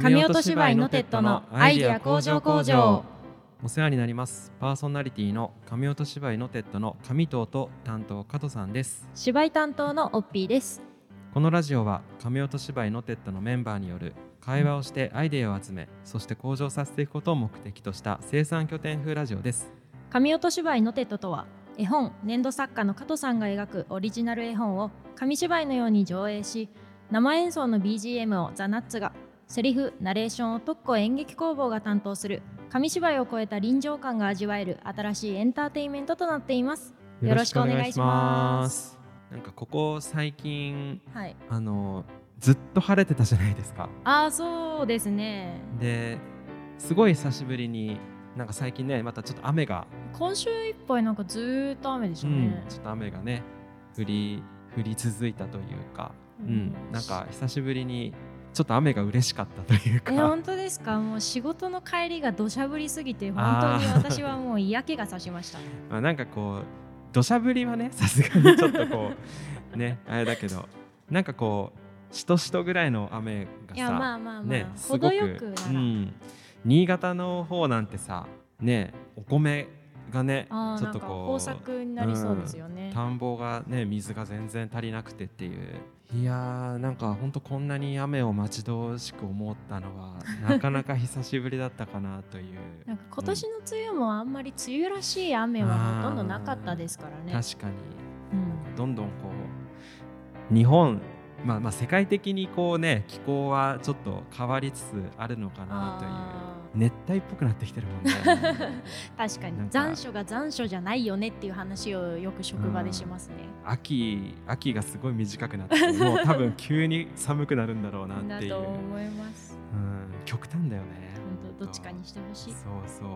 神音芝居のテッドのアイディア工場工場。お世話になります。パーソナリティの神音芝居のテッドの上藤と担当加藤さんです。芝居担当のオッピーです。このラジオは神音芝居のテッドのメンバーによる会話をしてアイデアを集めそして向上させていくことを目的とした生産拠点風ラジオです。神音芝居のテッドとは絵本粘土作家の加藤さんが描くオリジナル絵本を紙芝居のように上映し生演奏の BGM をザ・ナッツがセリフナレーションを特攻演劇工房が担当する紙芝居を超えた臨場感が味わえる新しいエンターテインメントとなっています。よろしくお願いします。なんかここ最近はいあのずっと晴れてたじゃないですか。ああそうですね。ですごい久しぶりになんか最近ねまたちょっと雨が、今週いっぱいなんかずーっと雨でしたうねん、ちょっと雨がね降り降り続いたというか、ううんん、なんか久しぶりにちょっと雨が嬉しかったというか。え本当ですか？もう仕事の帰りが土砂降りすぎて本当に私はもう嫌気がさしました まあなんかこう土砂降りはねさすがにちょっとこう ねあれだけどなんかこうしとしとぐらいの雨がさいやまあまあまあ、ねすごく程よくうん、新潟の方なんてさねお米がねちょっとこう豊作になりそうですよね、田んぼがね水が全然足りなくてっていう。いやーなんかほんとこんなに雨を待ち遠しく思ったのは なかなか久しぶりだったかなという。なんか今年の梅雨もあんまり梅雨らしい雨はほとんどなかったですからね。確かに。うん。どんどんこう日本まあまあ世界的にこうね気候はちょっと変わりつつあるのかなという。あ熱帯っぽくなってきてるもんね。ー 確かに。残暑が残暑じゃないよねっていう話をよく職場でしますね。秋秋がすごい短くなってもう多分急に寒くなるんだろうなっていう、だと思います。うん、極端だよね。本当どっちかにしてほしい。そうそう。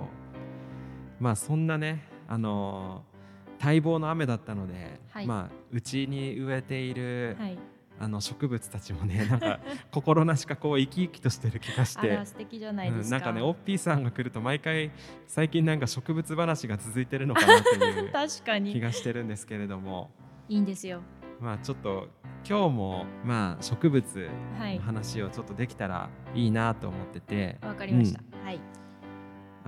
まあそんなねあのー待望の雨だったので、はい。まあうちに植えている、はい。あの植物たちもね なんか心なしかこう生き生きとしてる気がして素敵じゃないですか。うんなんかねオッピーさんが来ると毎回最近なんか植物話が続いてるのかなという 確か気にがしてるんですけれどもいいんですよ。まあちょっと今日もまあ植物はいの。話をちょっとできたらいいなと思ってて、わかりました。はい。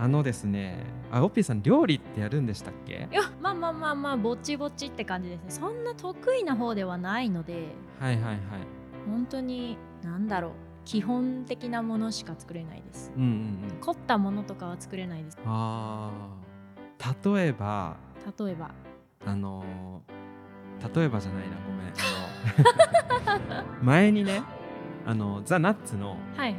あのですねあオッピーさん料理ってやるんでしたっけ？いやまあまあまあまあぼちぼちって感じですね。そんな得意な方ではないので。はいはいはい。本当に何だろう。基本的なものしか作れないです。うんうんうん。凝ったものとかは作れないです。あー。例えば例えば。あのー例えばじゃないなごめん。前にねあのザ・ナッツのはい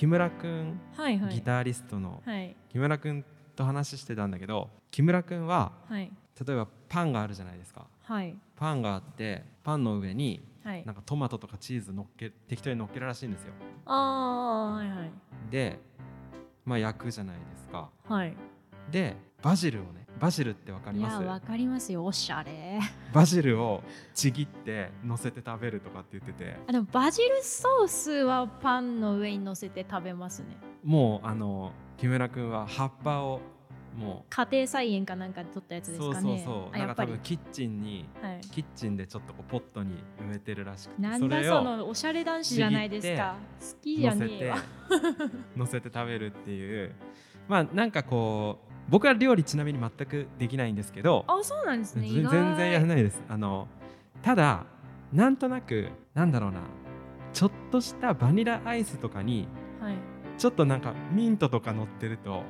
木村くんはいはい。はいギタリストのはい。木村くんと話してたんだけど木村くんははい。例えばパンがあるじゃないですか。はい。パンがあってパンの上にはい。なんかトマトとかチーズ乗っけ適当に乗っけるらしいんですよ。ああはいはい。でまあ焼くじゃないですか。はい。でバジルをねバジルってわかりいます？やわかりますよ。おしゃれ。バジルをちぎって乗せて食べるとかって言ってて。あでもバジルソースはパンの上に乗せて食べますね。もうあの木村くんは葉っぱをも家庭菜園かなんかで取ったやつうそうですかね。そうそうあやっぱり。なんか多分キッチンにはい。キッチンでちょっとこうポットに植えてるらしくて。なんだそのおしゃれ男子じゃないですか。好きじゃねえわ乗せて食べるっていう。まあなんかこう僕は料理ちなみに全くできないんですけどあそうなんですね。全然やらないです。あのただなんとなくなんだろうな。ちょっとしたバニラアイスとかにはい。ちょっとなんかミントとか乗ってると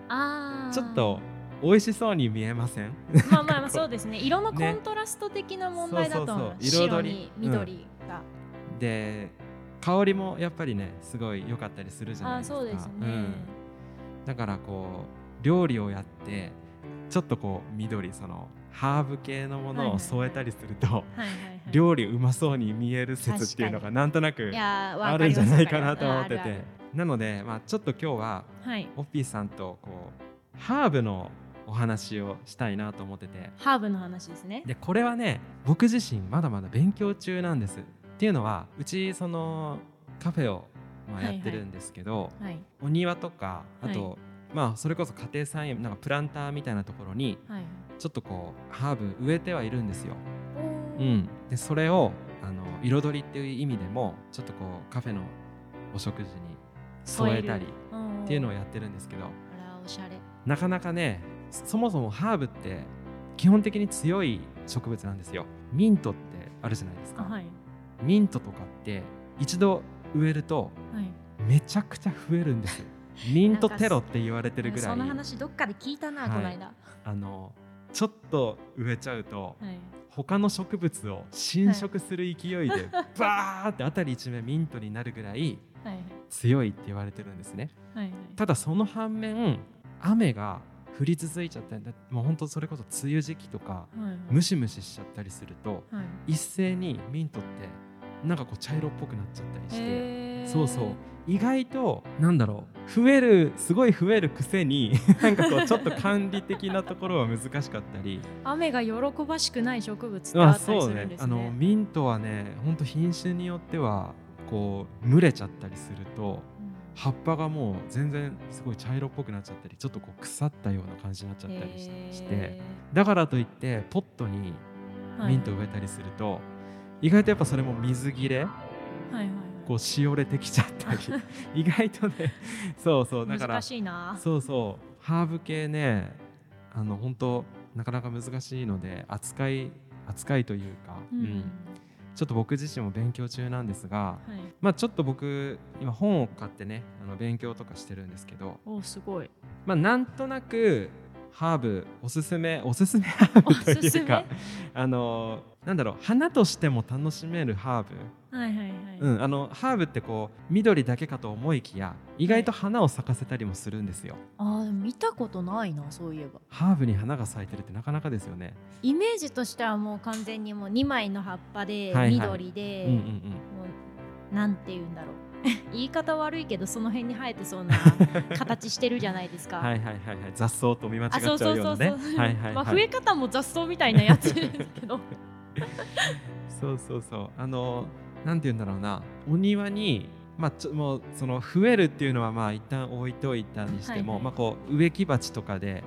ちょっと美味しそうに見えません？まあまあまあそうですね。色のコントラスト的な問題だと思う,、そうそう。そうに緑が、で香りもやっぱりねすごい良かったりするじゃないああですか。そうですね、うん。だからこう料理をやってちょっとこう緑そのハーブ系のものを添えたりすると、料理うまそうに見える説っていうのがなんとなくあるんじゃないかなと思ってて。なので、まあ、ちょっと今日ははい。オッピーさんとこうハーブのお話をしたいなと思ってて。ハーブの話ですね。でこれはね僕自身まだまだ勉強中なんです。っていうのはうちそのカフェをまあやってるんですけど、はい。お庭とかあと、はまあそれこそ家庭菜園なんかプランターみたいなところにはい。ちょっとこうハーブ植えてはいるんですよ。うん、でそれをあの彩りっていう意味でもちょっとこうカフェのお食事に添えたりっっていうのをやってるんですけど。なかなかねそもそもハーブって基本的に強い植物なんですよ。ミントってあるじゃないですか、はい。ミントとかって一度植えるとはい。めちゃくちゃ増えるんですよミントテロって言われてるぐらい。その話どっかで聞いたな、はいこの間、はあのちょっと植えちゃうとい、他の植物を侵食する勢いで バーって辺り一面ミントになるぐらいはい。強いって言われてるんですね。はいはい。ただその反面雨が降り続いちゃったりだ。もう本当それこそ梅雨時期とかはいはい。ムシムシしちゃったりするとはい。一斉にミントってなんかこう茶色っぽくなっちゃったりしてへーそうそう。意外となんだろう。増えるすごい増えるくせに なんかこうちょっと管理的なところは難しかったり。雨が喜ばしくない植物ってまああったりするんですね。のミントはね本当品種によってはこう蒸れちゃったりすると葉っぱがもう全然すごい茶色っぽくなっちゃったりちょっとこう腐ったような感じになっちゃったりしして。へだからといってポットにーミントを植えたりすると、意外とやっぱそれも水切れはいはいはいこうしおれてきちゃったり 意外とねそうそうだから難しいな。そうそうハーブ系ねあの本当なかなか難しいので扱い扱いというか、うんうんちょっと僕自身も勉強中なんですが、はい。まあ、ちょっと僕今本を買ってねあの勉強とかしてるんですけど、おすごい。まあ、なんとなくハーブおすすめ おすすめハーブというかあのなんだろう花としても楽しめるハーブはいはいはい。うん、あのハーブってこう緑だけかと思いきや意外と花を咲かせたりもするんですよ。ああでも見たことないなそういえば。ハーブに花が咲いてるってなかなかですよね。イメージとしてはもう完全にもう2枚の葉っぱではいはい緑で、うんうんもうなんて言うんだろう 言い方悪いけどその辺に生えてそうな 形してるじゃないですか。うん。はいはいはいはい雑草と見間違っちゃうようなね。まあはい。増え方も雑草みたいなやつですけど。そうそうそうあのなんて言うんだろうなお庭にまあちょもうその増えるっていうのはまあ一旦置いといたにしても、はいはいまあこう植木鉢とかではい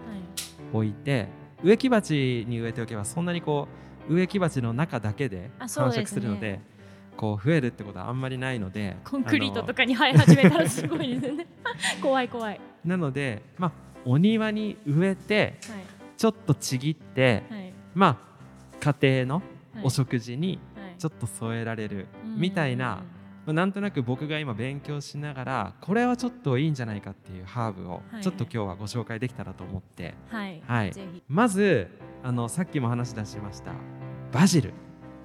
置いて植木鉢に植えておけばそんなにこう植木鉢の中だけで繁殖するのでこう増えるってことはあんまりないのでコンクリートとかかに生え始めたらすごいですよね。怖い怖い。なのでまあお庭に植えてはい。ちょっとちぎってはい。まあ家庭のはい。お食事にはい。ちょっと添えられるうん。みたいな、まあ、なんとなく僕が今勉強しながらこれはちょっといいんじゃないかっていうハーブをはい。ちょっと今日はご紹介できたらと思って、はい、まずあのさっきも話し出しましたバジル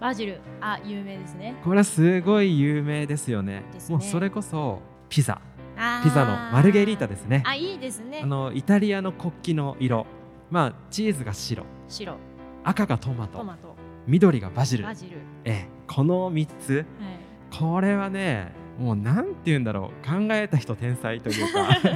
バジル。あ有名ですね。これはすごい有名ですよね。ね。もうそれこそピザ。ピザのマルゲリータですね。あいいですね。あのイタリアの国旗の色。まあチーズが白。白。赤がトマト。トマト。緑がバジル。バジル、ええこの3つ。はい、これはねもうなんて言うんだろう。考えた人天才というか。確か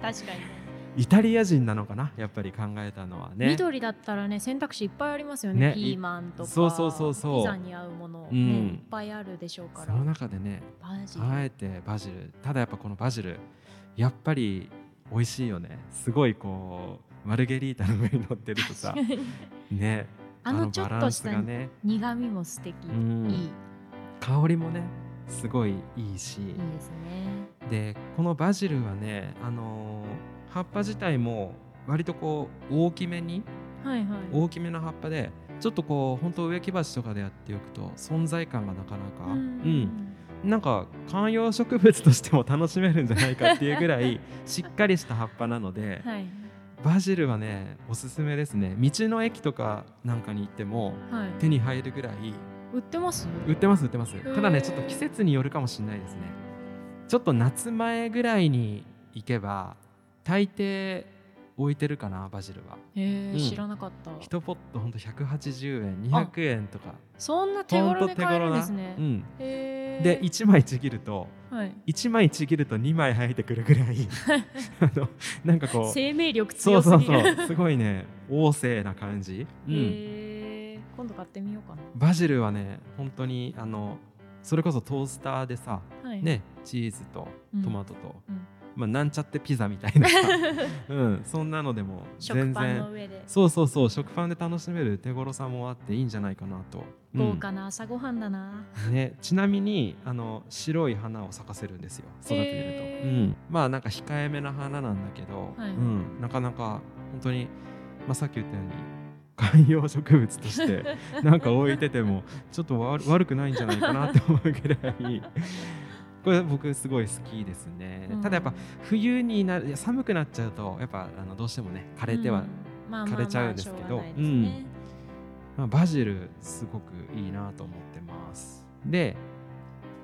に。ねイタリア人なのかな？やっぱり考えたのはね。緑だったらね選択肢いっぱいありますよね。ねピーマンとかそうそうそうそう。ピザに合うもの、ねうん。いっぱいあるでしょうから。その中でねバジル。あえてバジル。ただやっぱこのバジルやっぱり美味しいよね。すごいこうマルゲリータの上に乗ってるとさねあのちょっとした苦味も素敵、うん。いい。香りもねすごいいいし。いいですね。でこのバジルはねあのー葉っぱ自体も割とこう大きめにはいはい。大きめの葉っぱでちょっとこう本当植木鉢とかでやっておくと存在感がなかなかうんなんか観葉植物としても楽しめるんじゃないかっていうぐらい しっかりした葉っぱなのではい。バジルはねおすすめですね。道の駅とかなんかに行ってもはい。手に入るぐらい売ってます？売ってます売ってます。ー。ただねちょっと季節によるかもしれないですね。ちょっと夏前ぐらいに行けば大抵置いてるかなバジルは。へえ、うん。知らなかった。1ポットほんと180円200円とか。そんな手頃で買えるんですね。うん。で1枚ちぎるとはい、1枚ちぎると2枚生えてくるぐらい あのなんかこう生命力そう強すぎる。そうそうすごいね旺盛な感じ、うん、へえ。今度買ってみようかバジルはね本当にあのそれこそトースターでさなはい。ねチーズとうん。トマトとうんまあ、なんちゃってピザみたいな、うん、そんなのでも全然。そうそうそう食パンで楽しめる手頃さもあっていいんじゃないかなと、豪華な朝ごはんだな、ね、ちなみにあの白い花を咲かせるんですよ育ててると、えー、うん、まあなんか控えめな花なんだけど、はい、うん、なかなか本当に、まあ、さっき言ったように観葉植物として なんか置いててもちょっと悪くないんじゃないかなって思うぐらいこれ僕すごい好きですね、うん、ただやっぱ冬になる寒くなっちゃうとやっぱあのどうしてもね枯れては、枯れちゃうんですけどバジルすごくいいなと思ってます。で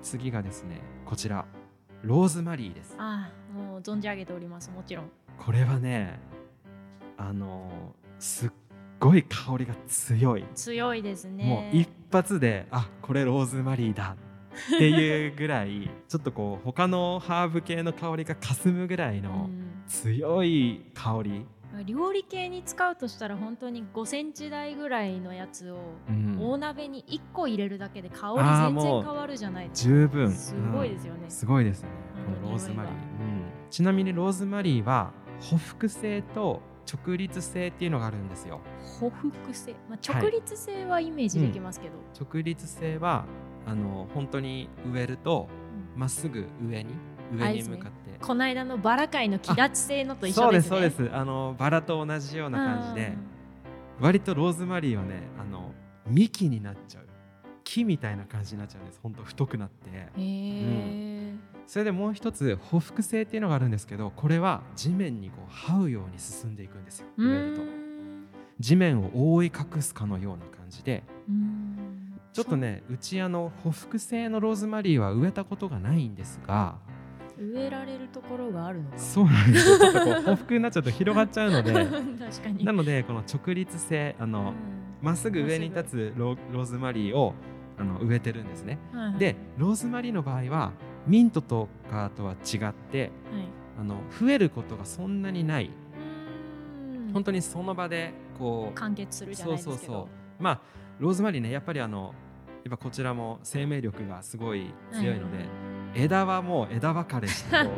次がですねこちら。ローズマリーです。ああもう存じ上げておりますもちろん。これはねあのすっごい香りが強い。強いですね。もう一発であこれローズマリーだっていうぐらいちょっとこう他のハーブ系の香りがかすむぐらいの強い香り、うん、料理系に使うとしたら本当に5センチ台ぐらいのやつを大鍋に1個入れるだけで香り全然変わるじゃないですか。十分。すごいですよね、うん、すごいですね。このローズマリー、うん、ちなみにローズマリーはほふ性と直立性っていうのがあるんですよ。ほふ性、まあ、直立性はイメージできますけど、はいうん、直立性はあの本当に植えるとま、っすぐ上に上に向かって、ね、この間のバラ界の木立性のと一緒ですね。そうですそうです。あのバラと同じような感じで割とローズマリーはねあの幹になっちゃう。木みたいな感じになっちゃうんです。本当太くなって。うん、それでもう一つほふ性っていうのがあるんですけどこれは地面にこう這うように進んでいくんですよ。植えると。地面を覆い隠すかのような感じでちょっとねうちあのほふ性のローズマリーは植えたことがないんですが植えられるところがあるのかそうなんですよ。ちょっとこうほふになっちゃうと広がっちゃうので なのでこの直立性あのまっすぐ上に立つローズマリーをあの植えてるんですね、はいはい、でローズマリーの場合はミントとかとは違って、はい、あの増えることがそんなにない。本当にその場でこう完結するじゃないですそうそうそう。まあローズマリーねやっぱりあのやっぱこちらも生命力がすごい強いので、はい、枝はもう枝分かれしてこ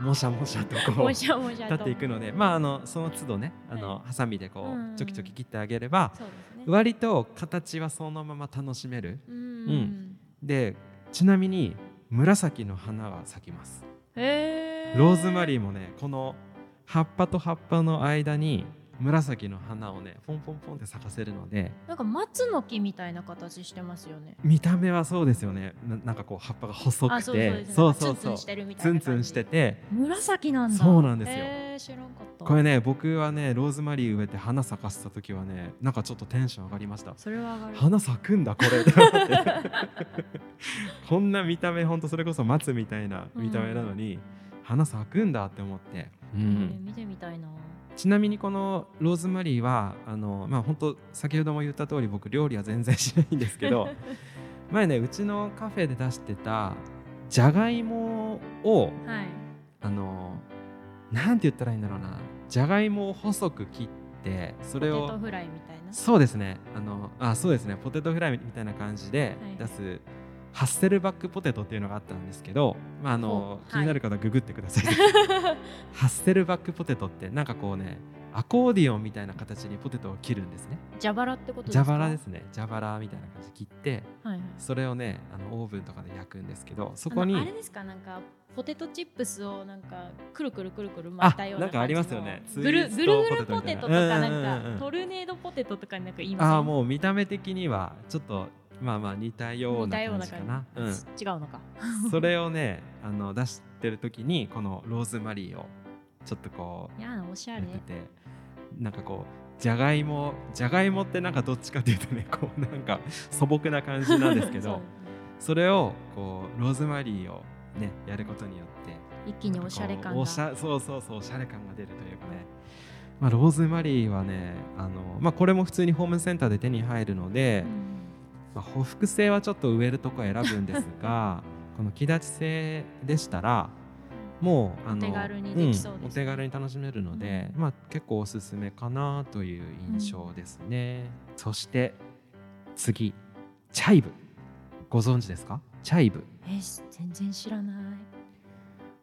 うもしゃもしゃとこう立っていくのでまああのその都度ねあの、はい、ハサミでこうちょきちょき切ってあげれば、ね、割と形はそのまま楽しめる。うん、でちなみに紫の花が咲きます。ローズマリーもねこの葉っぱと葉っぱの間に紫の花をねポンポンポンって咲かせるのでなんか松の木みたいな形してますよね。見た目はそうですよね。なんかこう葉っぱが細くて。そうそうそうツンツンしてて紫なんだ。そうなんですよ。知らんかった。これね僕はねローズマリー植えて花咲かせた時はねなんかちょっとテンション上がりました。それは上がる。花咲くんだこれ。こんな見た目ほんとそれこそ松みたいな見た目なのに、うん、花咲くんだって思って、うん、見てみたいなちなみにこのローズマリーはあの、まあ、本当先ほども言った通り僕料理は全然しないんですけど 前ねうちのカフェで出してたじゃがいもを、はい、あのなんて言ったらいいんだろうなじゃがいもを細く切ってそれをポテトフライみたいな？そうですね。あのあそうですね。ポテトフライみたいな感じで出す、はいハッセルバックポテトっていうのがあったんですけど、まああの気になる方はググってください、ハッセルバックポテトってなんかこうねアコーディオンみたいな形にポテトを切るんですね。蛇腹ってことですか？蛇腹ですね。蛇腹みたいな感じで切って、はいはい、それをねあのオーブンとかで焼くんですけどそこにあれですかなんかポテトチップスをなんかくるくるくるくる巻いたようななんかありますよね。ぐるぐるぐるポテトとかなんかトルネードポテトとかになんか言いますああもう見た目的にはちょっとまあまあ似たような感じかな。うん、違うのか。それをね あの出してる時にこのローズマリーをちょっとこうやおしゃれててなんかこうじゃがいもじゃがいもってなんかどっちかっていうとねこうなんか素朴な感じなんですけど それをこうローズマリーをねやることによって一気におしゃれ感がそうそうそうおしゃれ感が出るというかね。まあ、ローズマリーはねあの、まあ、これも普通にホームセンターで手に入るので、うんまあ、ほふく性はちょっと植えるとこ選ぶんですが この木立性でしたらもうあのお手軽にできそうです、ね。うん、お手軽に楽しめるので、うん、まあ、結構おすすめかなという印象ですね、うん、そして次。チャイブ。ご存知ですか？チャイブ。え全然知らない。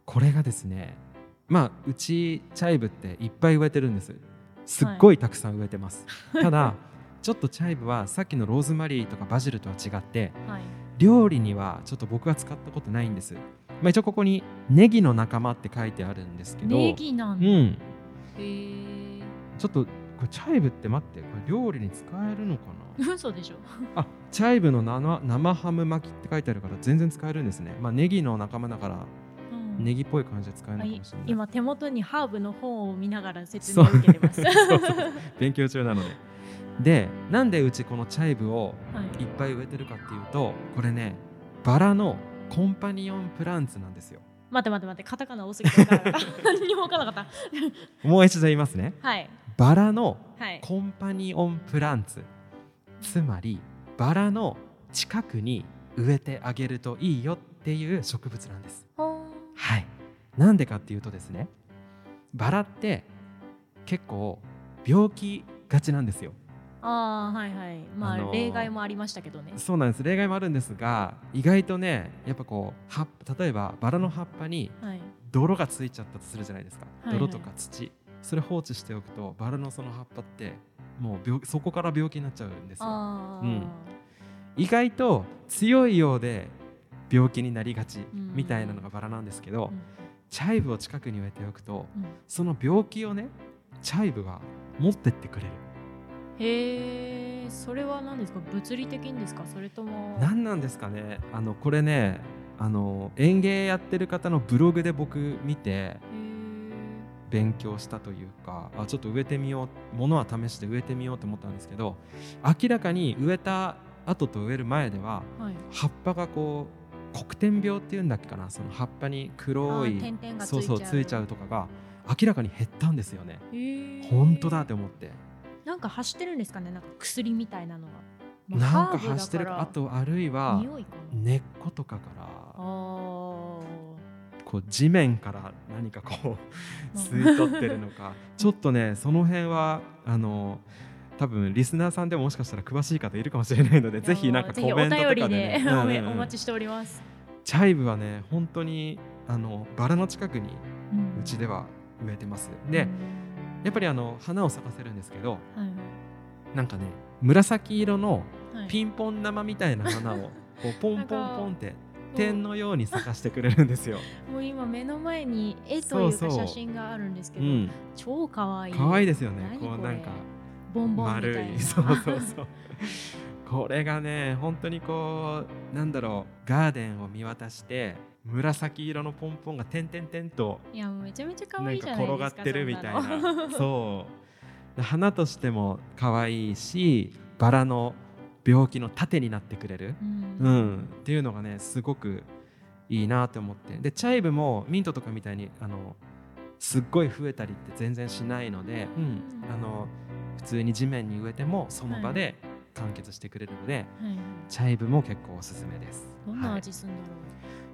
これがですねまあうちチャイブっていっぱい植えてるんです。すっごいたくさん植えてます、ただ ちょっとチャイブはさっきのローズマリーとかバジルとは違ってはい。料理にはちょっと僕は使ったことないんです、まあ、一応ここにネギの仲間って書いてあるんですけどネギなんだ、へうん。えちょっとこれチャイブって待ってこれ料理に使えるのかな？嘘でしょ。あチャイブの生生ハム巻きって書いてあるから全然使えるんですね。まあネギの仲間だからうん。ネギっぽい感じで使えるのあいかもしれない。今手元にハーブの本を見ながら説明を受けてます。勉強中なのででなんでうちこのチャイブをはいいっぱい植えてるかっていうとこれねバラのコンパニオンプランツなんですよ待って待って待って、カタカナ多すぎて。何にも分からなかっもう一度言いますねた。はい。バラのはい。コンパニオンプランツつまりバラの近くに植えてあげるといいよっていう植物なんですはいなんでかっていうとですねバラって結構病気がちなんですよああ、はいはい。まあ、あのー例外もありましたけどね。そうなんです。例外もあるんですが意外とねやっぱこう葉っ例えばバラの葉っぱにはい。泥がついちゃったとするじゃないですか、はいはい。泥とか土。それ放置しておくとバラのその葉っぱってもう病そこから病気になっちゃうんですよ。うん。意外と強いようで病気になりがちうん。みたいなのがバラなんですけど、うん。チャイブを近くに植えておくとうん。その病気をねチャイブが持ってってくれるへえ、それは何ですか？物理的にですか？それとも。何なんですかね？あのこれねあの園芸やってる方のブログで僕見て勉強したというかあちょっと植えてみようものは試して植えてみようと思ったんですけど明らかに植えた後と植える前でははい。葉っぱがこう黒点病っていうんだっけかな？その葉っぱに黒いそう。そうついちゃうとかが明らかに減ったんですよね。本当だって思ってなんか走ってるんですかね。なんか薬みたいなのが。まあなんか走ってるあとあるいは。根っことかからあこう地面から何かこう 吸い取ってるのか。ちょっとねその辺はあの多分リスナーさんでももしかしたら詳しい方いるかもしれないのであ。ぜひなんかコメントとかで、お便りねでうんうんうん。お待ちしております。チャイブはね本当にあのバラの近くにうん。うちでは植えてます。でやっぱりあの花を咲かせるんですけどうんはい。なんかね紫色のはい。ピンポン玉みたいな花をこう ポンポンポンってそう。点のように咲かしてくれるんですよ。もう今目の前に絵というそうそう。か写真があるんですけど、うん、超可愛い。可愛いですよね。何こうなんかボンボンみた丸いな。い。そうそうそう。これがね本当にこうなんだろうガーデンを見渡して紫色のポンポンが点々点といやめちゃめちゃ可愛いじゃないですか転がってるみたいな。そう。花としても可愛いしバラの病気の盾になってくれる、うん。うん、っていうのがねすごくいいなと思って。でチャイブもミントとかみたいにあのすっごい増えたりって全然しないので、うん、あの普通に地面に植えてもその場で完結してくれるので、はい。チャイブも結構おすすめです。どんなはい。味するんだろ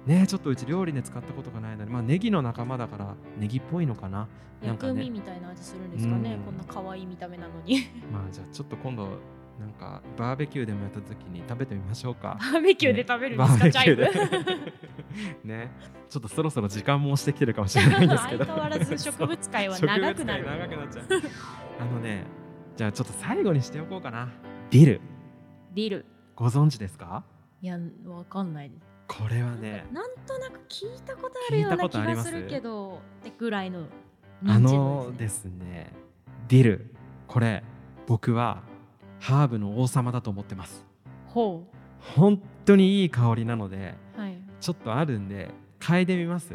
ねちょっとうち料理で使ったことがないので、まあ、ネギの仲間だからネギっぽいのかな？薬味みたいな味するんですかね、うん。こんな可愛い見た目なのに。まあじゃあちょっと今度なんかバーベキューでもやった時に食べてみましょうか。バーベキューで食べるんバですか、チャイブーベキューで。ね。ちょっとそろそろ時間も押してきてるかもしれないんですけど。相変わらず植物界は長くなる。長くなっちゃう。あのねじゃあちょっと最後にしておこうかな。ディル。ディル。ご存知ですか？いやわかんないこれはねなんとなく聞いたことあるような気がするけどってぐらいのあ認知の度ですね。ディルこれ僕はハーブの王様だと思ってます。ほ本当にいい香りなのでうはい。ちょっとあるんで嗅いでみます？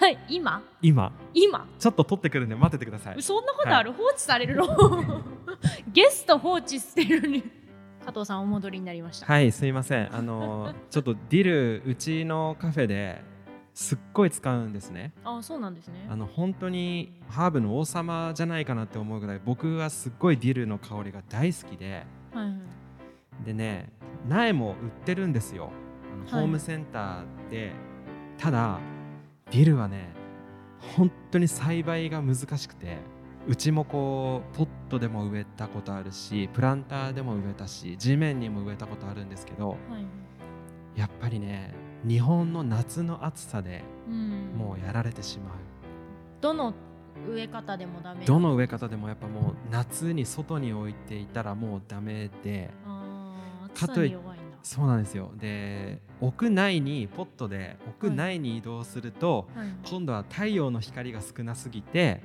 はい今？今。今？ちょっと取ってくるんで待っててください。そんなことある、放置されるの？ゲスト放置してるのに加藤さんお戻りになりました、はいすいません。あの ちょっとディルうちのカフェですっごい使うんですね。あそうなんですね。あの本当にハーブの王様じゃないかなって思うぐらい僕はすっごいディルの香りが大好きで。はいはい。でね苗も売ってるんですよ。あのはい。ホームセンターで、ただディルはね本当に栽培が難しくてうちもこうポットでも植えたことあるしプランターでも植えたし地面にも植えたことあるんですけどはい。やっぱりね日本の夏の暑さでうん。もうやられてしまう、どの植え方でもダメ？どの植え方でもやっぱもう夏に外に置いていたらもうダメでかといに弱いんだ。そうなんですよ。で屋内にポットで屋内に移動すると、はい。今度は太陽の光が少なすぎて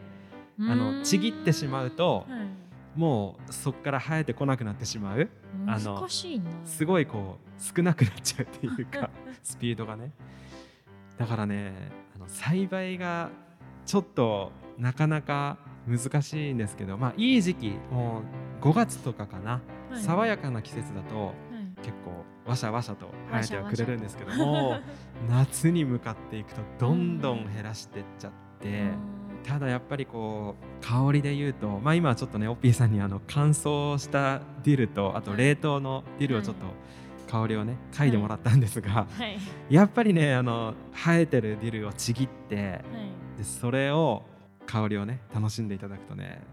あのちぎってしまうとはいもうそこから生えてこなくなってしまう。あの難しいな。すごいこう少なくなっちゃうっていうか スピードがね。だからねあの栽培がちょっとなかなか難しいんですけどまあいい時期もう5月とかかな、はい。爽やかな季節だとはい。結構わしゃわしゃと生えてはくれるんですけどわもし夏に向かっていくとどんどん減らしてっちゃって。ただやっぱりこう香りで言うと、まあ、今はちょっとねオッピーさんにあの乾燥したディルとあと冷凍のディルをちょっと香りをね嗅いでもらったんですが、はい。やっぱりねあの生えてるディルをちぎってはい。でそれを香りをね楽しんでいただくとね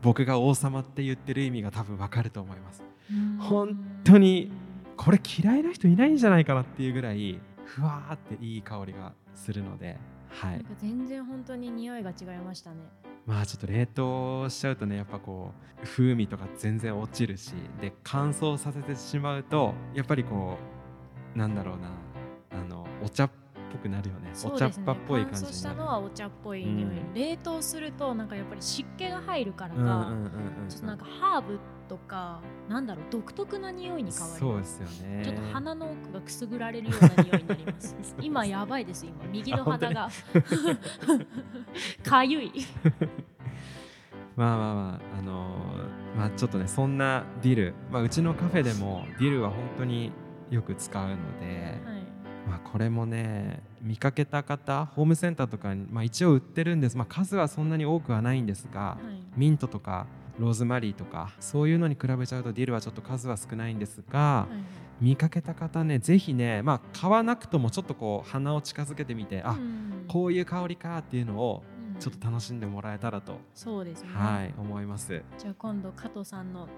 僕が王様って言ってる意味が多分わかると思います。うん。本当にこれ嫌いな人いないんじゃないかなっていうぐらいふわーっていい香りがするのではい。全然本当に匂いが違いましたね。まあちょっと冷凍しちゃうとねやっぱこう風味とか全然落ちるしで乾燥させてしまうとやっぱりこうなんだろうなあのお茶っぽくなるよね。お茶っ葉っぽい感乾燥したのはお茶っぽい匂い、うん。冷凍するとなんかやっぱり湿気が入るからか、ちょっとなんかハーブとかなんだろう独特な匂いに変わりそうまですすよね。ちょっと鼻の奥がくすぐられるような匂いになります。今やばいです今。右の鼻が。かゆい。まあまあまああのーまあちょっとねそんなディル、まあ、うちのカフェでもディルは本当によく使うので、はいまあ、これもね見かけた方ホームセンターとかに、まあ、一応売ってるんです、まあ、数はそんなに多くはないんですが、はい。ミントとかローズマリーとかそういうのに比べちゃうとディルはちょっと数は少ないんですが、はい。見かけた方ねぜひね、まあ、買わなくともちょっとこう鼻を近づけてみてあ、うん。こういう香りかっていうのをうん。ちょっと楽しんでもらえたらと、そうですね、はい思います。じゃあ今度加藤さんの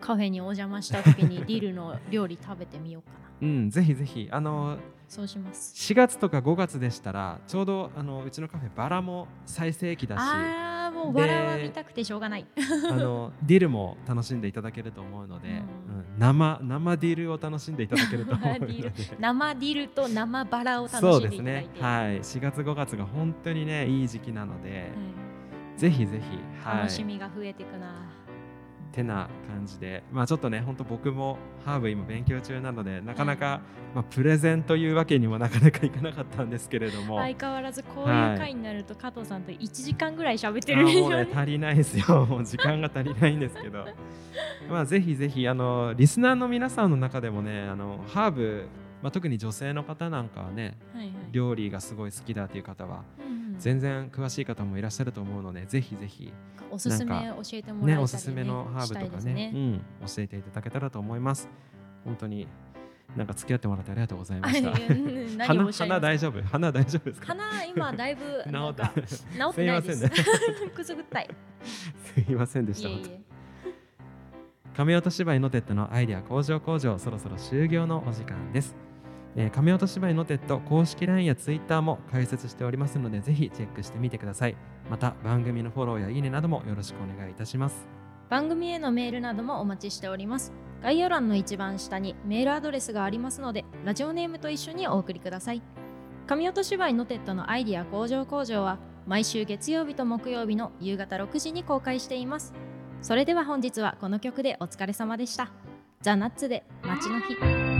カフェにお邪魔した時に ディルの料理食べてみようかな。うん、ぜひぜひ。あのそうします。4月とか5月でしたらちょうどあのうちのカフェバラも最盛期だしああもうでバラは見たくてしょうがない。あの ディルも楽しんでいただけると思うので、うん。うん。生生ディルを楽しんでいただけると思うので。ル生ディルと生バラを楽そうしんですねでいただいて、はい。4月5月が本当にねいい時期なので、はい。ぜひぜひ、はい、楽しみが増えていくな、てな感じで。まあちょっとね本当僕もハーブ今勉強中なのでなかなか、まあ、プレゼンというわけにもなかなかいかなかったんですけれども、相変わらずこうはいいう回になると加藤さんと1時間ぐらい喋ってあるもうよね。ね足りないですよ。もう時間が足りないんですけど。まあぜひぜひあのリスナーの皆さんの中でもねあのハーブ、まあ、特に女性の方なんかはねはいはい。料理がすごい好きだという方はうんうん全然詳しい方もいらっしゃると思うのでぜひぜひおすすめ教えてもらえたり、ね、ねおすすめのハーブとかねね。うん、教えていただけたらと思います。本当になんか付き合ってもらってありがとうございまあした。う ん何を鼻おっしゃいますか？鼻大丈夫？鼻大丈夫ですか？鼻今だいぶ 治った。か治ってないです。すいませんね。くすぐったい。すいませんでした。いえいえ。亀音芝居のテッドのアイデア工場工場そろそろ終業のお時間です、えー、亀音芝居のテッド公式 LINE や Twitter も開設しておりますのでぜひチェックしてみてください。また番組のフォローやいいねなどもよろしくお願いいたします。番組へのメールなどもお待ちしております。概要欄の一番下にメールアドレスがありますのでラジオネームと一緒にお送りください。神音芝居のテッドのアイディア工場工場は毎週月曜日と木曜日の夕方6時に公開しています。それでは本日はこの曲でお疲れ様でした。ザ・ナッツで街の日。